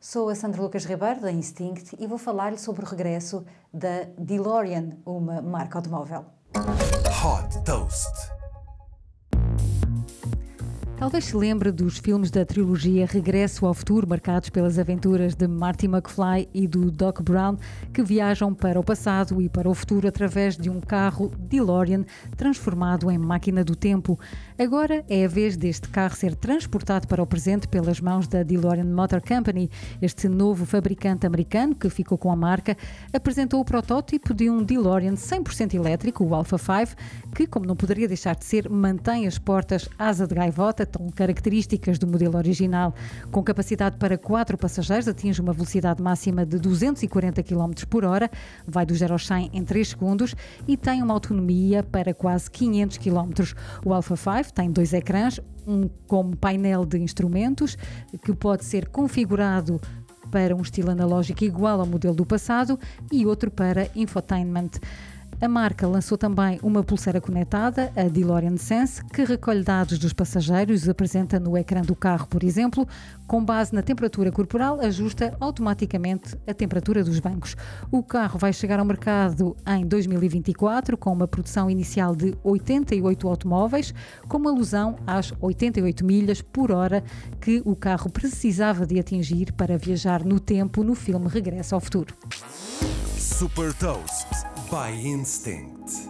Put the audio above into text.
Sou a Sandra Lucas Ribeiro, da Instinct, e vou falar-lhe sobre o regresso da DeLorean, uma marca automóvel. Hot Toast. Talvez se lembre dos filmes da trilogia Regresso ao Futuro, marcados pelas aventuras de Marty McFly e do Doc Brown, que viajam para o passado e para o futuro através de um carro DeLorean transformado em máquina do tempo. Agora é a vez deste carro ser transportado para o presente pelas mãos da DeLorean Motor Company. Este novo fabricante americano, que ficou com a marca, apresentou o protótipo de um DeLorean 100% elétrico, o Alpha 5, que, como não poderia deixar de ser, mantém as portas asa de gaivota tão características do modelo original. Com capacidade para quatro passageiros, atinge uma velocidade máxima de 240 km por hora, vai do 0 ao 100 em 3 segundos e tem uma autonomia para quase 500 km. O Alpha 5 tem dois ecrãs, um com painel de instrumentos que pode ser configurado para um estilo analógico igual ao modelo do passado e outro para infotainment. A marca lançou também uma pulseira conectada, a DeLorean Sense, que recolhe dados dos passageiros e apresenta no ecrã do carro, por exemplo, com base na temperatura corporal, ajusta automaticamente a temperatura dos bancos. O carro vai chegar ao mercado em 2024 com uma produção inicial de 88 automóveis, com alusão às 88 milhas por hora que o carro precisava de atingir para viajar no tempo no filme Regresso ao Futuro. Super Toast by instinct.